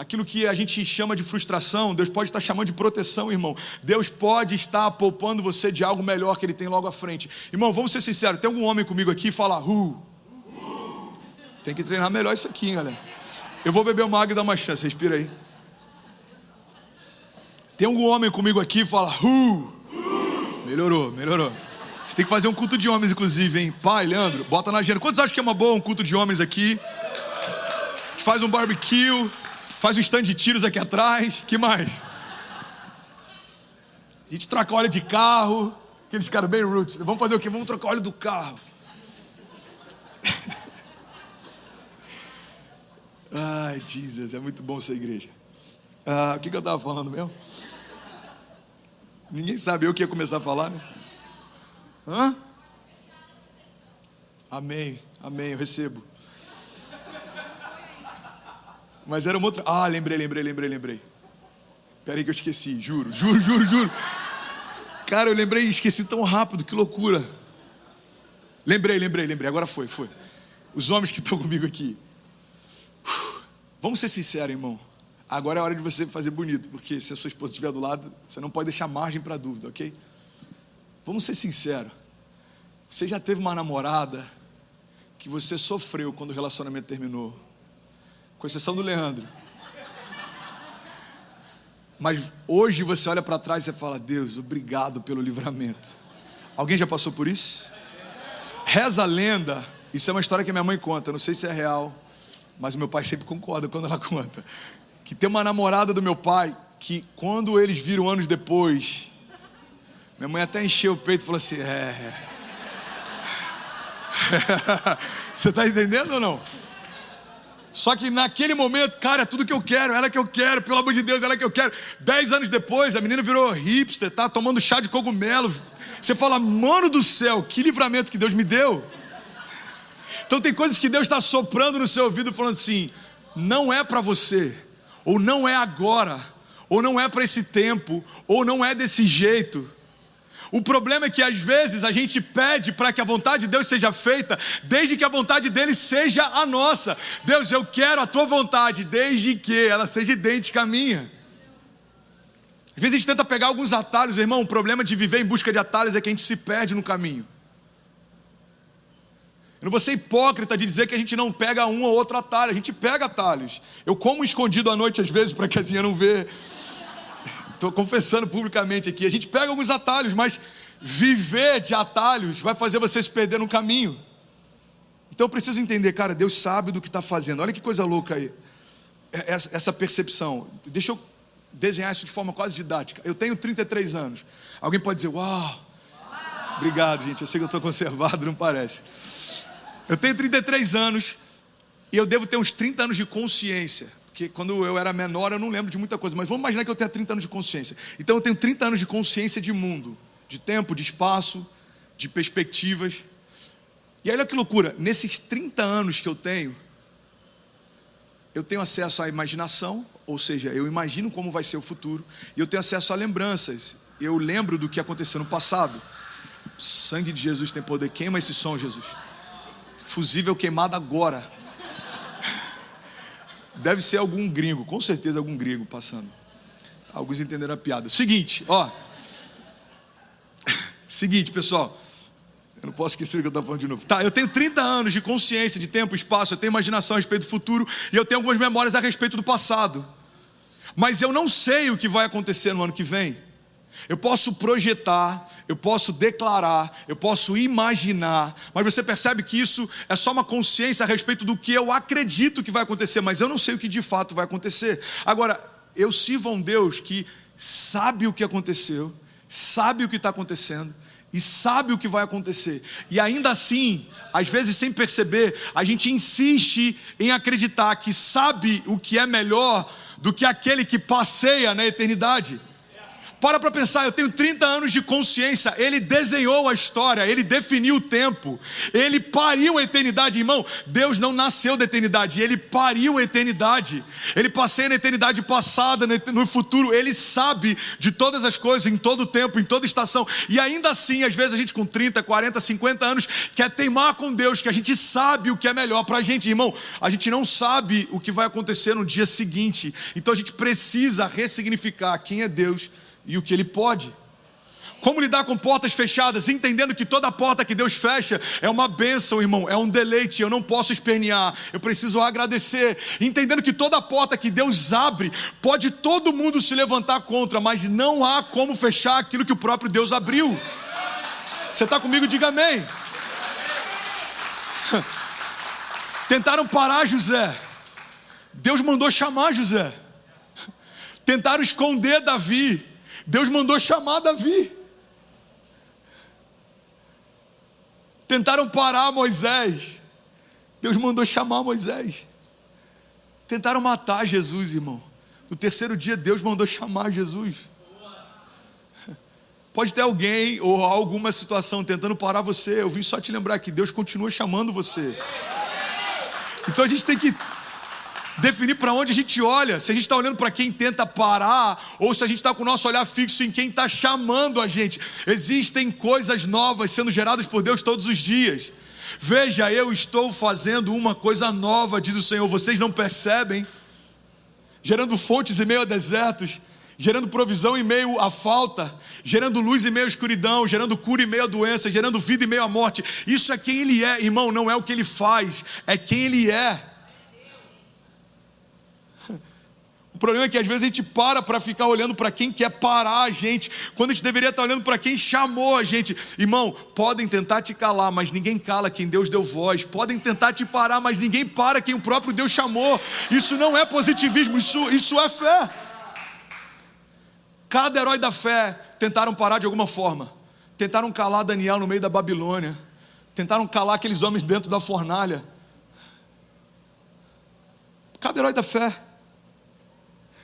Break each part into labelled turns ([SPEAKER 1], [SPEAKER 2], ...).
[SPEAKER 1] Aquilo que a gente chama de frustração, Deus pode estar chamando de proteção, irmão. Deus pode estar poupando você de algo melhor que Ele tem logo à frente. Irmão, vamos ser sinceros: tem algum homem comigo aqui e fala, hu? Tem que treinar melhor isso aqui, galera. Eu vou beber uma água e dar uma chance, respira aí. Tem algum homem comigo aqui e fala, hu? Melhorou, melhorou. Você tem que fazer um culto de homens, inclusive, hein? Pai, Leandro, bota na agenda. Quantos acham que é uma boa um culto de homens aqui? Faz um barbecue faz um stand de tiros aqui atrás, que mais? A gente troca óleo de carro, aqueles caras bem roots. Vamos fazer o quê? Vamos trocar óleo do carro. Ai, Jesus, é muito bom essa igreja. Ah, o que, que eu estava falando mesmo? Ninguém sabe eu que ia começar a falar, né? Hã? Amém, amém, eu recebo. Mas era uma outra. Ah, lembrei, lembrei, lembrei, lembrei. Peraí que eu esqueci, juro, juro, juro, juro. Cara, eu lembrei e esqueci tão rápido, que loucura. Lembrei, lembrei, lembrei. Agora foi, foi. Os homens que estão comigo aqui. Vamos ser sinceros, irmão. Agora é hora de você fazer bonito, porque se a sua esposa estiver do lado, você não pode deixar margem para dúvida, ok? Vamos ser sinceros. Você já teve uma namorada que você sofreu quando o relacionamento terminou? Com exceção do Leandro. Mas hoje você olha para trás e fala: Deus, obrigado pelo livramento. Alguém já passou por isso? Reza a lenda, isso é uma história que minha mãe conta, não sei se é real, mas meu pai sempre concorda quando ela conta. Que tem uma namorada do meu pai que, quando eles viram anos depois, minha mãe até encheu o peito e falou assim: É. Você está entendendo ou não? Só que naquele momento, cara, é tudo que eu quero, ela que eu quero, pelo amor de Deus, ela que eu quero. Dez anos depois, a menina virou hipster, tá tomando chá de cogumelo. Você fala, mano do céu, que livramento que Deus me deu. Então tem coisas que Deus está soprando no seu ouvido, falando assim: não é para você, ou não é agora, ou não é para esse tempo, ou não é desse jeito. O problema é que às vezes a gente pede para que a vontade de Deus seja feita, desde que a vontade dele seja a nossa. Deus, eu quero a tua vontade, desde que ela seja idêntica à minha. Às vezes a gente tenta pegar alguns atalhos, irmão. O problema de viver em busca de atalhos é que a gente se perde no caminho. Eu não vou ser hipócrita de dizer que a gente não pega um ou outro atalho, a gente pega atalhos. Eu como escondido à noite às vezes para que a Zinha não vê. Estou confessando publicamente aqui. A gente pega alguns atalhos, mas viver de atalhos vai fazer você se perder no caminho. Então eu preciso entender, cara, Deus sabe do que está fazendo. Olha que coisa louca aí. É, essa percepção. Deixa eu desenhar isso de forma quase didática. Eu tenho 33 anos. Alguém pode dizer, uau. Obrigado, gente. Eu sei que eu estou conservado, não parece. Eu tenho 33 anos e eu devo ter uns 30 anos de consciência porque quando eu era menor eu não lembro de muita coisa, mas vamos imaginar que eu tenha 30 anos de consciência. Então eu tenho 30 anos de consciência de mundo, de tempo, de espaço, de perspectivas. E olha que loucura, nesses 30 anos que eu tenho, eu tenho acesso à imaginação, ou seja, eu imagino como vai ser o futuro, e eu tenho acesso a lembranças. Eu lembro do que aconteceu no passado. O sangue de Jesus tem poder. Queima esse som, Jesus. Fusível queimado agora. Deve ser algum gringo, com certeza algum gringo passando. Alguns entenderam a piada. Seguinte, ó. Seguinte, pessoal. Eu não posso esquecer o que eu estou falando de novo. Tá, eu tenho 30 anos de consciência de tempo, espaço, eu tenho imaginação a respeito do futuro e eu tenho algumas memórias a respeito do passado. Mas eu não sei o que vai acontecer no ano que vem. Eu posso projetar, eu posso declarar, eu posso imaginar, mas você percebe que isso é só uma consciência a respeito do que eu acredito que vai acontecer, mas eu não sei o que de fato vai acontecer. Agora, eu sirvo a um Deus que sabe o que aconteceu, sabe o que está acontecendo e sabe o que vai acontecer, e ainda assim, às vezes sem perceber, a gente insiste em acreditar que sabe o que é melhor do que aquele que passeia na eternidade. Para para pensar, eu tenho 30 anos de consciência. Ele desenhou a história, ele definiu o tempo, ele pariu a eternidade, irmão. Deus não nasceu da eternidade, ele pariu a eternidade. Ele passeia na eternidade passada, no futuro, ele sabe de todas as coisas, em todo tempo, em toda estação. E ainda assim, às vezes a gente com 30, 40, 50 anos quer teimar com Deus, que a gente sabe o que é melhor para a gente, irmão. A gente não sabe o que vai acontecer no dia seguinte, então a gente precisa ressignificar quem é Deus e o que Ele pode. Como lidar com portas fechadas, entendendo que toda porta que Deus fecha é uma bênção, irmão, é um deleite, eu não posso espernear, eu preciso agradecer. Entendendo que toda porta que Deus abre, pode todo mundo se levantar contra, mas não há como fechar aquilo que o próprio Deus abriu. Você está comigo? Diga amém. Tentaram parar José, Deus mandou chamar José. Tentaram esconder Davi, Deus mandou chamar Davi. Tentaram parar Moisés. Deus mandou chamar Moisés. Tentaram matar Jesus, irmão. No terceiro dia, Deus mandou chamar Jesus. Pode ter alguém ou alguma situação tentando parar você. Eu vim só te lembrar que Deus continua chamando você. Então a gente tem que definir para onde a gente olha, se a gente está olhando para quem tenta parar, ou se a gente está com o nosso olhar fixo em quem está chamando a gente. Existem coisas novas sendo geradas por Deus todos os dias. Veja, eu estou fazendo uma coisa nova, diz o Senhor, vocês não percebem? Gerando fontes em meio a desertos, gerando provisão em meio à falta, gerando luz em meio à escuridão, gerando cura em meio à doença, gerando vida em meio à morte. Isso é quem Ele é, irmão, não é o que Ele faz, é quem Ele é. O problema é que às vezes a gente para para ficar olhando para quem quer parar a gente, quando a gente deveria estar olhando para quem chamou a gente. Irmão, podem tentar te calar, mas ninguém cala quem Deus deu voz. Podem tentar te parar, mas ninguém para quem o próprio Deus chamou. Isso não é positivismo, isso, isso é fé. Cada herói da fé tentaram parar de alguma forma. Tentaram calar Daniel no meio da Babilônia. Tentaram calar aqueles homens dentro da fornalha. Cada herói da fé.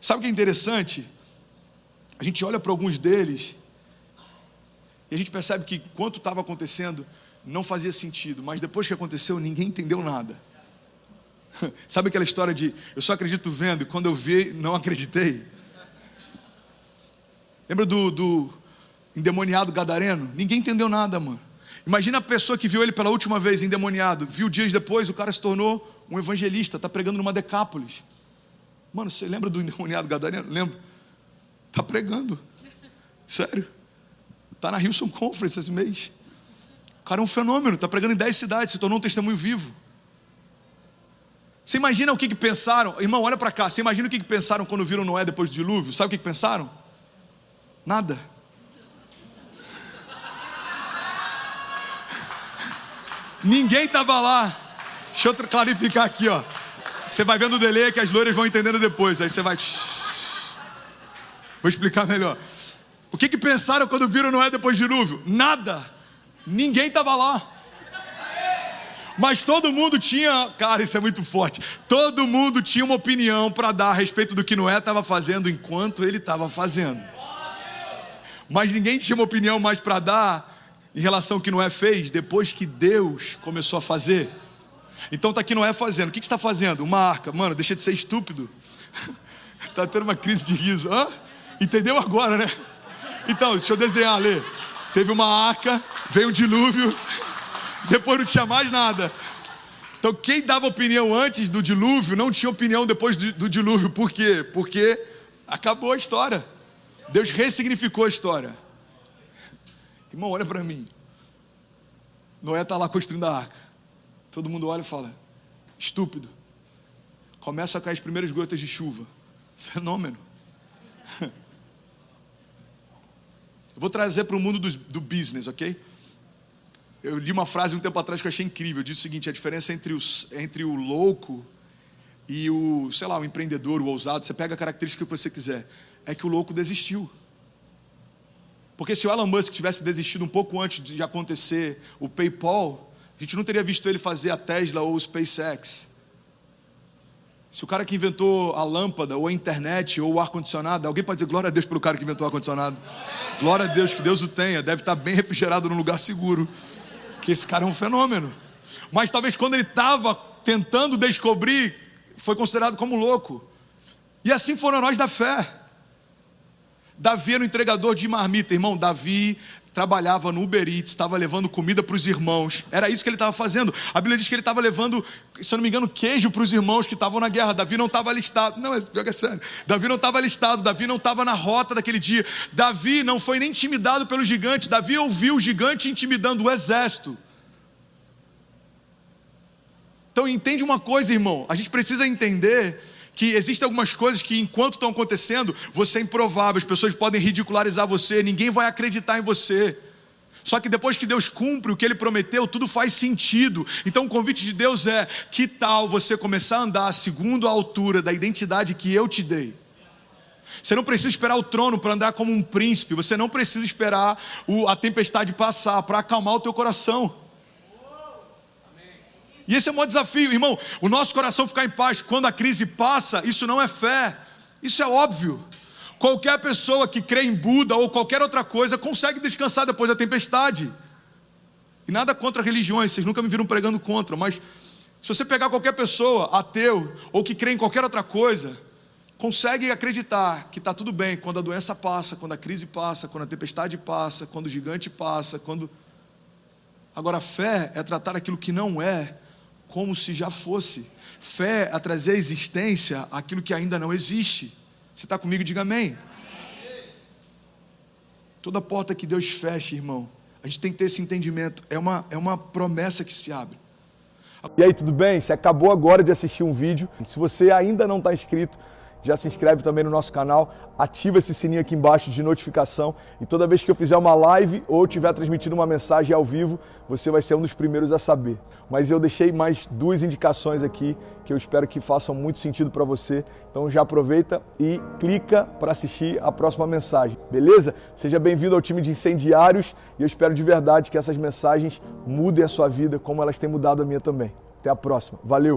[SPEAKER 1] Sabe o que é interessante? A gente olha para alguns deles e a gente percebe que quanto estava acontecendo não fazia sentido, mas depois que aconteceu ninguém entendeu nada. Sabe aquela história de eu só acredito vendo e quando eu vi não acreditei? Lembra do, do endemoniado gadareno? Ninguém entendeu nada, mano. Imagina a pessoa que viu ele pela última vez endemoniado, viu dias depois, o cara se tornou um evangelista, está pregando numa Decápolis. Mano, você lembra do endemoniado gadareno? Lembra? Está pregando. Sério. Está na Hilson Conference esse mês. O cara é um fenômeno, está pregando em 10 cidades, se tornou um testemunho vivo. Você imagina o que, que pensaram? Irmão, olha para cá. Você imagina o que, que pensaram quando viram Noé depois do dilúvio? Sabe o que, que pensaram? Nada. Ninguém estava lá. Deixa eu clarificar aqui, ó. Você vai vendo o delay que as loiras vão entendendo depois. Aí você vai. Vou explicar melhor. O que, que pensaram quando viram Noé depois do dilúvio? Nada. Ninguém estava lá. Mas todo mundo tinha, cara, isso é muito forte. Todo mundo tinha uma opinião para dar a respeito do que Noé estava fazendo enquanto ele estava fazendo. Mas ninguém tinha uma opinião mais para dar em relação ao que Noé fez depois que Deus começou a fazer. Então tá aqui Noé fazendo. O que, que está fazendo? Uma arca. Mano, deixa de ser estúpido. Está tendo uma crise de riso. Hã? Entendeu agora, né? Então, deixa eu desenhar, Lê. Teve uma arca, veio um dilúvio, depois não tinha mais nada. Então, quem dava opinião antes do dilúvio não tinha opinião depois do, do dilúvio. Por quê? Porque acabou a história. Deus ressignificou a história. Irmão, olha para mim. Noé está lá construindo a arca. Todo mundo olha e fala: estúpido. Começa a cair as primeiras gotas de chuva. Fenômeno. Eu vou trazer para o mundo do, do, business, ok? Eu li uma frase um tempo atrás que eu achei incrível. Diz o seguinte: a diferença entre, os, entre o louco e o, sei lá, o empreendedor, o ousado, você pega a característica que você quiser, é que o louco desistiu. Porque se o Elon Musk tivesse desistido um pouco antes de acontecer o PayPal, a gente não teria visto ele fazer a Tesla ou o SpaceX. Se o cara que inventou a lâmpada, ou a internet, ou o ar-condicionado, alguém pode dizer glória a Deus pelo cara que inventou o ar-condicionado? Glória a Deus, que Deus o tenha, deve estar bem refrigerado num lugar seguro. Que esse cara é um fenômeno. Mas talvez quando ele estava tentando descobrir, foi considerado como louco. E assim foram heróis da fé. Davi era um entregador de marmita, irmão. Davi trabalhava no Uber Eats, estava levando comida para os irmãos. Era isso que ele estava fazendo. A Bíblia diz que ele estava levando, se eu não me engano, queijo para os irmãos que estavam na guerra. Davi não estava listado. Não, é, sério. Davi não estava listado. Davi não estava na rota daquele dia. Davi não foi nem intimidado pelo gigante. Davi ouviu o gigante intimidando o exército. Então entende uma coisa, irmão. A gente precisa entender que existem algumas coisas que, enquanto estão acontecendo, você é improvável, as pessoas podem ridicularizar você, ninguém vai acreditar em você. Só que depois que Deus cumpre o que Ele prometeu, tudo faz sentido. Então o convite de Deus é: que tal você começar a andar segundo a altura da identidade que eu te dei? Você não precisa esperar o trono para andar como um príncipe, você não precisa esperar a tempestade passar para acalmar o teu coração. E esse é o maior desafio, irmão. O nosso coração ficar em paz quando a crise passa, isso não é fé, isso é óbvio. Qualquer pessoa que crê em Buda ou qualquer outra coisa consegue descansar depois da tempestade. E nada contra religiões, vocês nunca me viram pregando contra, mas se você pegar qualquer pessoa, ateu, ou que crê em qualquer outra coisa, consegue acreditar que está tudo bem quando a doença passa, quando a crise passa, quando a tempestade passa, quando o gigante passa, quando. Agora, fé é tratar aquilo que não é como se já fosse. Fé é trazer à existência aquilo que ainda não existe. Você está comigo? Diga amém. amém. Toda porta que Deus fecha, irmão, a gente tem que ter esse entendimento. É uma, é uma promessa que se abre.
[SPEAKER 2] E aí, tudo bem? Você acabou agora de assistir um vídeo. Se você ainda não está inscrito, já se inscreve também no nosso canal, ativa esse sininho aqui embaixo de notificação e toda vez que eu fizer uma live ou estiver transmitindo uma mensagem ao vivo, você vai ser um dos primeiros a saber. Mas eu deixei mais duas indicações aqui que eu espero que façam muito sentido para você. Então já aproveita e clica para assistir a próxima mensagem, beleza? Seja bem-vindo ao time de incendiários e eu espero de verdade que essas mensagens mudem a sua vida como elas têm mudado a minha também. Até a próxima. Valeu!